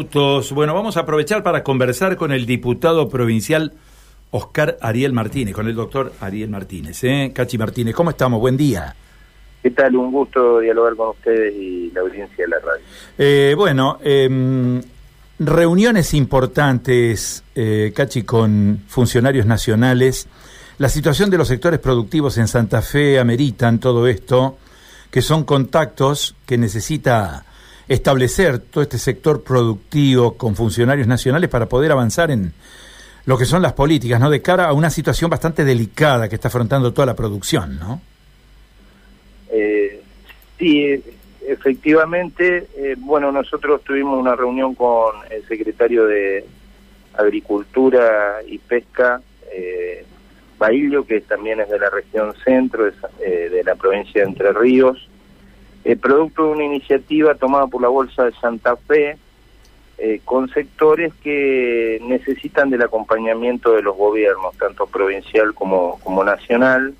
minutos. Bueno, vamos a aprovechar para conversar con el diputado provincial Oscar Ariel Martínez, con el doctor Ariel Martínez. ¿eh? Cachi Martínez, ¿cómo estamos? Buen día. ¿Qué tal? Un gusto dialogar con ustedes y la audiencia de la radio. Eh, bueno, em, reuniones importantes, eh, Cachi, con funcionarios nacionales. La situación de los sectores productivos en Santa Fe ameritan todo esto, que son contactos que necesita establecer todo este sector productivo con funcionarios nacionales para poder avanzar en lo que son las políticas, ¿no? De cara a una situación bastante delicada que está afrontando toda la producción, ¿no? Eh, sí, efectivamente. Eh, bueno, nosotros tuvimos una reunión con el secretario de Agricultura y Pesca, eh, Bailio, que también es de la región centro, eh, de la provincia de Entre Ríos, producto de una iniciativa tomada por la Bolsa de Santa Fe, con sectores que necesitan del acompañamiento de los gobiernos, tanto provincial como, como nacional,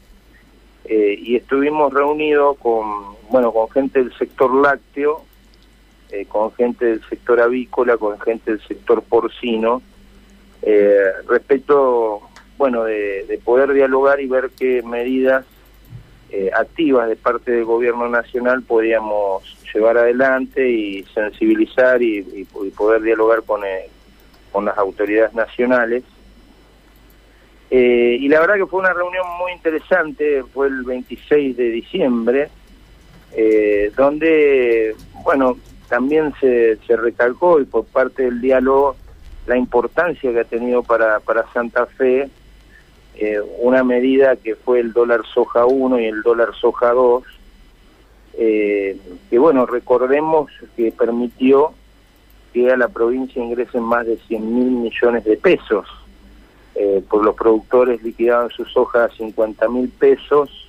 eh, y estuvimos reunidos con, bueno, con gente del sector lácteo, eh, con gente del sector avícola, con gente del sector porcino, eh, respecto, bueno, de, poder dialogar y ver qué medidas activas de parte del gobierno nacional podíamos llevar adelante y sensibilizar y, poder dialogar con, con las autoridades nacionales. Eh, y la verdad que fue una reunión muy interesante, fue el 26 de diciembre, eh, donde, bueno, también se, se recalcó y por parte del diálogo la importancia que ha tenido para, para Santa Fe eh, una medida que fue el dólar soja 1 y el dólar soja 2, que bueno, recordemos que permitió que a la provincia ingresen más de 100 mil millones de pesos. Eh, por los productores liquidaban sus hojas a 50 mil pesos,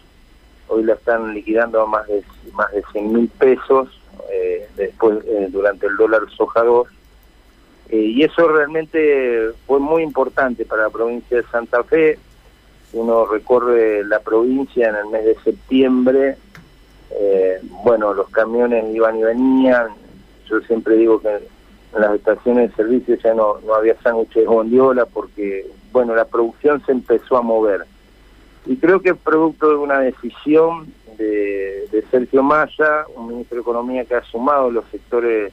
hoy la están liquidando a más de, más de 100 mil pesos, eh, después eh, durante el dólar soja 2, y eso realmente fue muy importante para la provincia de Santa Fe, uno recorre la provincia en el mes de septiembre, bueno, los camiones iban y venían, yo siempre digo que en las estaciones de servicio ya no, no había sándwiches de bondiola porque, bueno, la producción se empezó a mover. Y creo que es producto de una decisión de, Sergio Maya, un ministro de Economía que ha sumado los sectores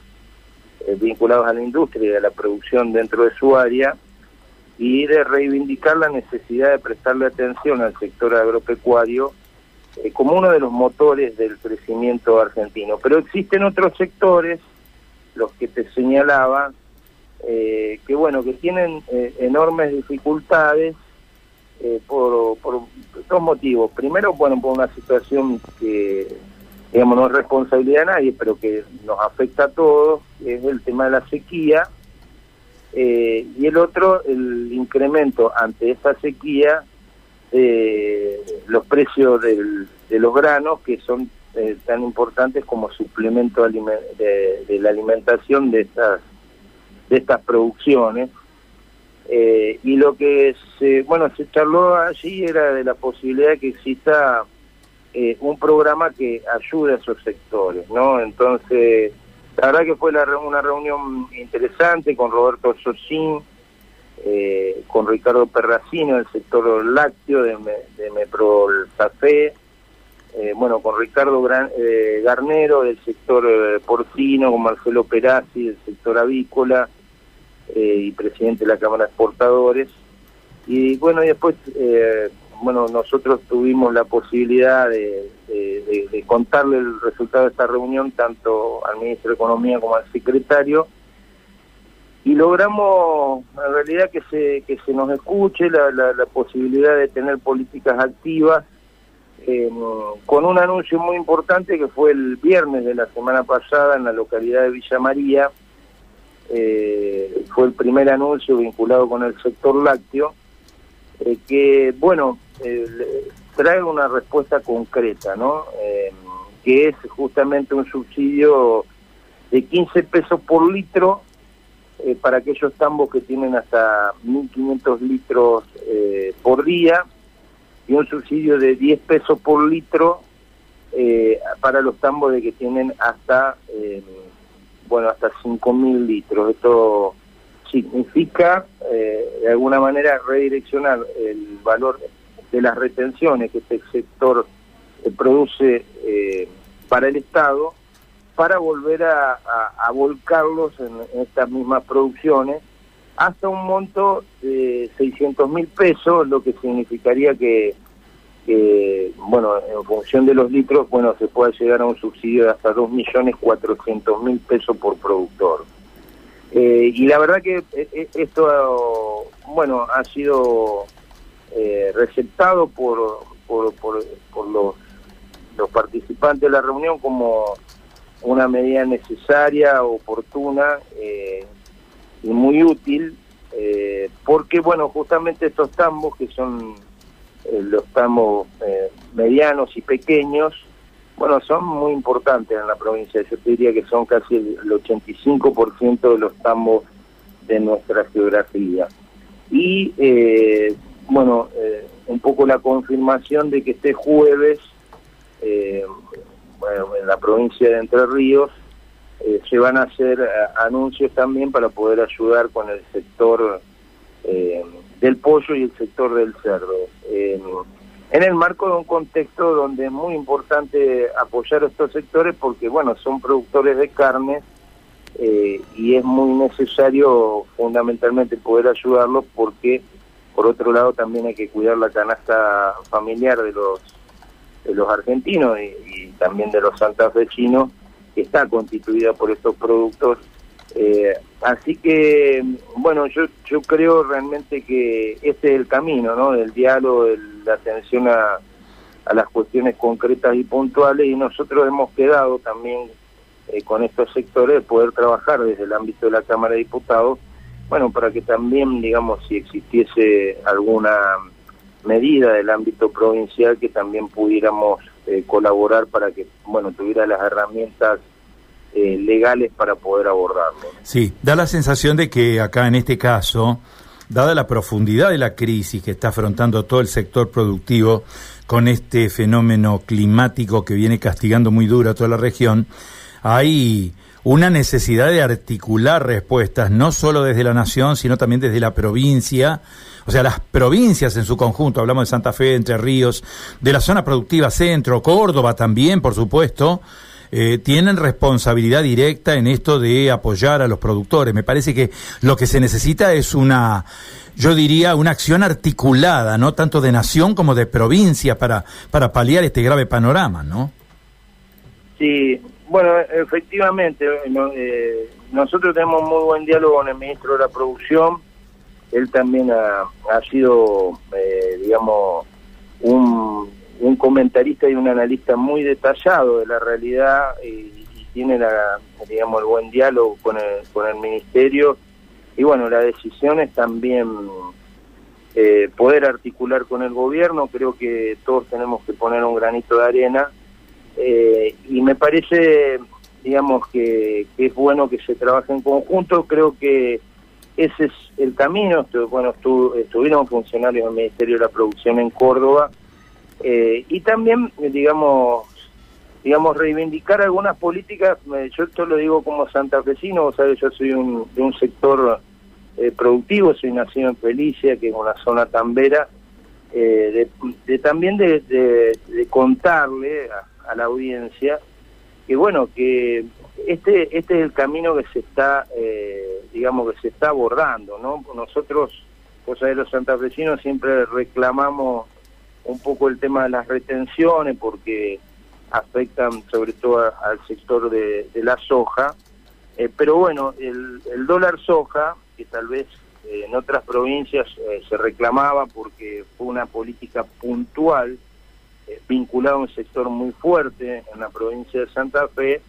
eh, vinculados a la industria y a la producción dentro de su área, y de reivindicar la necesidad de prestarle atención al sector agropecuario eh, como uno de los motores del crecimiento argentino. Pero existen otros sectores los que te señalaba, eh, que bueno, que tienen eh, enormes dificultades por, por dos motivos. Primero, bueno, por una situación que, digamos, no es responsabilidad de nadie, pero que nos afecta a todos, es el tema de la sequía. Y el otro, el incremento ante esa sequía de los precios de los granos, que son eh, tan importantes como suplemento de, la alimentación de estas de estas producciones. Eh, y lo que se bueno se charló allí era de la posibilidad de que exista eh, un programa que ayude a esos sectores no entonces la verdad que fue una reunión interesante con Roberto Sosín con Ricardo Perracino del sector lácteo de, de eh, bueno, con Ricardo eh, Garnero del sector eh, porcino, con Marcelo Perazzi del sector avícola y presidente de la Cámara de Exportadores. Y bueno, y después, bueno, nosotros tuvimos la posibilidad de, contarle el resultado de esta reunión tanto al ministro de Economía como al secretario y logramos en realidad que se, que se nos escuche la, posibilidad de tener políticas activas eh, con un anuncio muy importante que fue el viernes de la semana pasada en la localidad de Villa María. Eh, fue el primer anuncio vinculado con el sector lácteo, eh, que, bueno, trae una respuesta concreta, ¿no? que es justamente un subsidio de 15 pesos por litro para aquellos tambos que tienen hasta 1.500 litros por día y un subsidio de 10 pesos por litro eh, para los tambos de que tienen hasta eh, bueno, hasta 5.000 litros. Esto significa, eh, de alguna manera, redireccionar el valor de las retenciones que este sector eh, produce para el Estado para volver a, volcarlos en, estas mismas producciones hasta un monto de 600 mil pesos, lo que significaría que, bueno, en función de los litros, bueno, se puede llegar a un subsidio de hasta 2.400.000 pesos por productor. Eh, y la verdad que eh, eh, esto, bueno, ha sido receptado por, por, por, los, los participantes de la reunión como una medida necesaria, oportuna y muy útil, porque, bueno, justamente estos tambos, que son los tambos medianos y pequeños, bueno, son muy importantes en la provincia. Yo te diría que son casi el, 85% de los tambos de nuestra geografía. Y, eh, bueno, eh, un poco la confirmación de que este jueves, eh, bueno, en la provincia de Entre Ríos, se van a hacer anuncios también para poder ayudar con el sector del pollo y el sector del cerdo en el marco de un contexto donde es muy importante apoyar a estos sectores porque, bueno, son productores de carne eh, y es muy necesario fundamentalmente poder ayudarlos porque, por otro lado, también hay que cuidar la canasta familiar de los de los argentinos y, también de los santafesinos que está constituida por estos productos. Eh, así que, bueno, yo, yo creo realmente que este es el camino, ¿no? Del diálogo, del la atención a, a las cuestiones concretas y puntuales y nosotros hemos quedado también eh, con estos sectores poder trabajar desde el ámbito de la Cámara de Diputados, bueno, para que también, digamos, si existiese alguna medida del ámbito provincial, que también pudiéramos eh, colaborar para que, bueno, tuviera las herramientas eh, legales para poder abordarlo. Sí, da la sensación de que acá en este caso dada la profundidad de la crisis que está afrontando todo el sector productivo con este fenómeno climático que viene castigando muy duro a toda la región, hay una necesidad de articular respuestas, no solo desde la nación, sino también desde la provincia, o sea, las provincias en su conjunto, hablamos de Santa Fe, Entre Ríos, de la zona productiva centro, Córdoba también, por supuesto, eh, tienen responsabilidad directa en esto de apoyar a los productores. Me parece que lo que se necesita es una, yo diría, una acción articulada, no tanto de nación como de provincia para, para paliar este grave panorama, ¿no? Sí, bueno, efectivamente, eh, nosotros tenemos muy buen diálogo con el ministro de la Producción. Él también ha, ha sido, eh, digamos, un un comentarista y un analista muy detallado de la realidad y, tiene la, digamos el buen diálogo con el, con el ministerio. Y bueno la decisión es también eh, poder articular con el gobierno. Creo que todos tenemos que poner un granito de arena. Eh, y me parece digamos que, es bueno que se trabaje en conjunto. Creo que ese es el camino. Bueno estuvieron funcionarios del ministerio de la producción en Córdoba eh, y también, digamos, digamos, reivindicar algunas políticas, yo esto lo digo como santafesino, o sea, yo soy un, de un sector eh, productivo, soy nacido en Felicia, que es una zona tambera, eh, de, también de, de, contarle a, la audiencia que bueno, que este, este es el camino que se está, digamos, que se está abordando, ¿no? Nosotros, cosa de los santafesinos, siempre reclamamos un poco el tema de las retenciones porque afectan sobre todo al sector de, la soja. Eh, pero bueno, el, dólar soja, que tal vez eh, en otras provincias eh, se reclamaba porque fue una política puntual vinculada a un sector muy fuerte en la provincia de Santa Fe,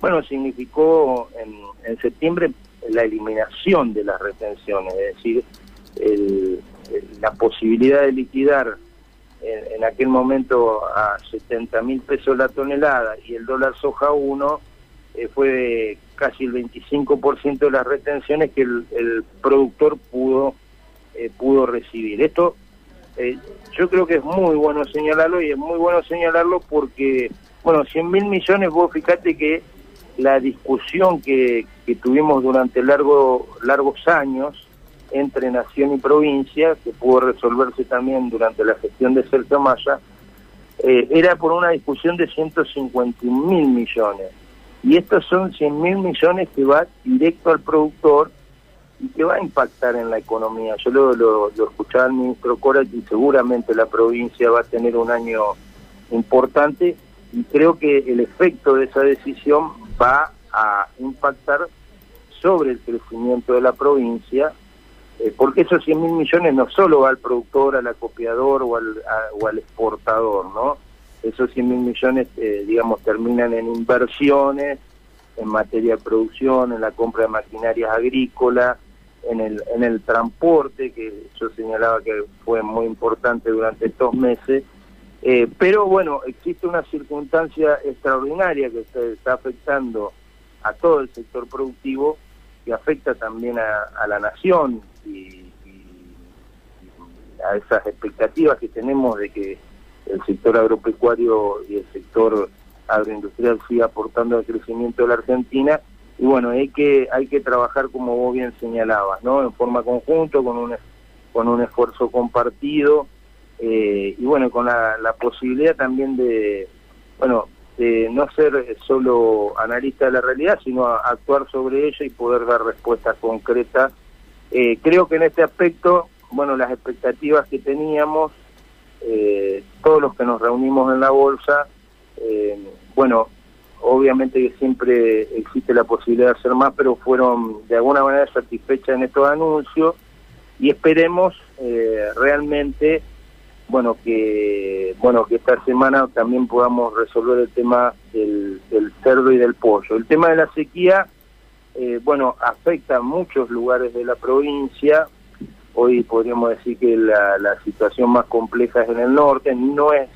bueno, significó en, en septiembre la eliminación de las retenciones, es decir, la posibilidad de liquidar en, aquel momento a 70 mil pesos la tonelada y el dólar soja 1 eh, fue casi el 25% de las retenciones que el, productor pudo eh, pudo recibir. Esto eh, yo creo que es muy bueno señalarlo y es muy bueno señalarlo porque, bueno, 100 mil millones, vos fíjate que la discusión que, que tuvimos durante largo, largos años entre nación y provincia, que pudo resolverse también durante la gestión de Sergio Maya, eh, era por una discusión de 151 mil millones. Y estos son 100 mil millones que va directo al productor y que va a impactar en la economía. Yo lo, lo, escuchaba al ministro Cora y seguramente la provincia va a tener un año importante y creo que el efecto de esa decisión va a impactar sobre el crecimiento de la provincia eh, porque esos 100 mil millones no solo va al productor, al acopiador o al, o al exportador, ¿no? Esos 100 mil millones, eh, digamos, terminan en inversiones, en materia de producción, en la compra de maquinarias agrícolas, en el, en el transporte, que yo señalaba que fue muy importante durante estos meses. Eh, pero bueno, existe una circunstancia extraordinaria que está afectando a todo el sector productivo, que afecta también a, la nación y, a esas expectativas que tenemos de que el sector agropecuario y el sector agroindustrial siga aportando al crecimiento de la Argentina. Y bueno hay que hay que trabajar como vos bien señalabas no en forma conjunto con un con un esfuerzo compartido eh, y bueno con la, la posibilidad también de bueno no ser solo analista de la realidad, sino actuar sobre ella y poder dar respuestas concretas. Eh, creo que en este aspecto, bueno, las expectativas que teníamos, eh, todos los que nos reunimos en la bolsa, eh, bueno, obviamente que siempre existe la posibilidad de hacer más, pero fueron de alguna manera satisfechas en estos anuncios y esperemos realmente bueno que bueno que esta semana también podamos resolver el tema del, cerdo y del pollo. El tema de la sequía eh, bueno afecta a muchos lugares de la provincia. Hoy podríamos decir que la, la situación más compleja es en el norte. No es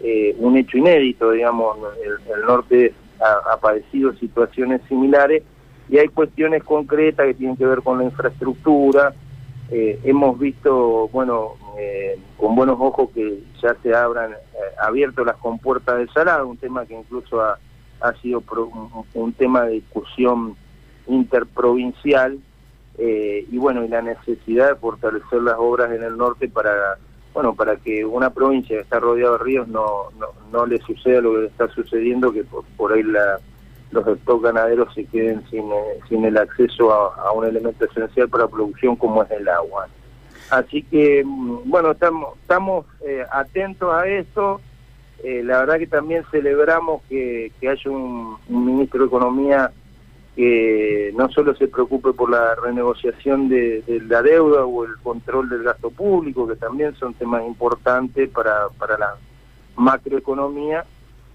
eh, un hecho inédito digamos. El, norte ha, ha padecido situaciones similares. Y hay cuestiones concretas que tienen que ver con la infraestructura. Eh, hemos visto, bueno, eh, con buenos ojos que ya se abran, eh, abierto las compuertas del Salado, un tema que incluso ha, ha sido un, tema de discusión interprovincial, y bueno, y la necesidad de fortalecer las obras en el norte para, bueno, para que una provincia que está rodeada de ríos no, no, no le suceda lo que está sucediendo, que por, por ahí los stocks ganaderos se queden sin, eh, sin el acceso a, un elemento esencial para producción como es el agua. Así que, mm, bueno, estamos, estamos eh, atentos a esto. Eh, la verdad que también celebramos que, haya un, ministro de Economía que no solo se preocupe por la renegociación de, la deuda o el control del gasto público, que también son temas importantes para, la macroeconomía,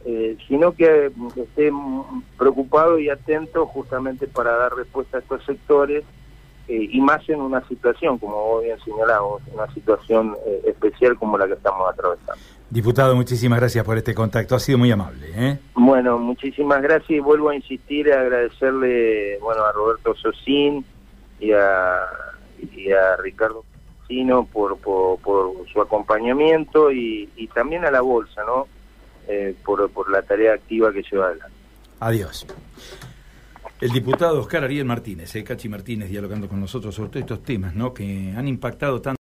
eh, sino que esté preocupado y atento justamente para dar respuesta a estos sectores eh, y más en una situación, como vos bien señalamos, una situación eh, especial como la que estamos atravesando. Diputado, muchísimas gracias por este contacto, ha sido muy amable. Bueno, muchísimas gracias y vuelvo a insistir y agradecerle bueno, a Roberto Sosín y a, y a Ricardo Sino por, por, por, su acompañamiento y, y también a la Bolsa, ¿no? Eh, por, por la tarea activa que lleva adelante. Adiós. El diputado Oscar Ariel Martínez, eh, Cachi Martínez, dialogando con nosotros sobre todos estos temas ¿no? que han impactado tanto.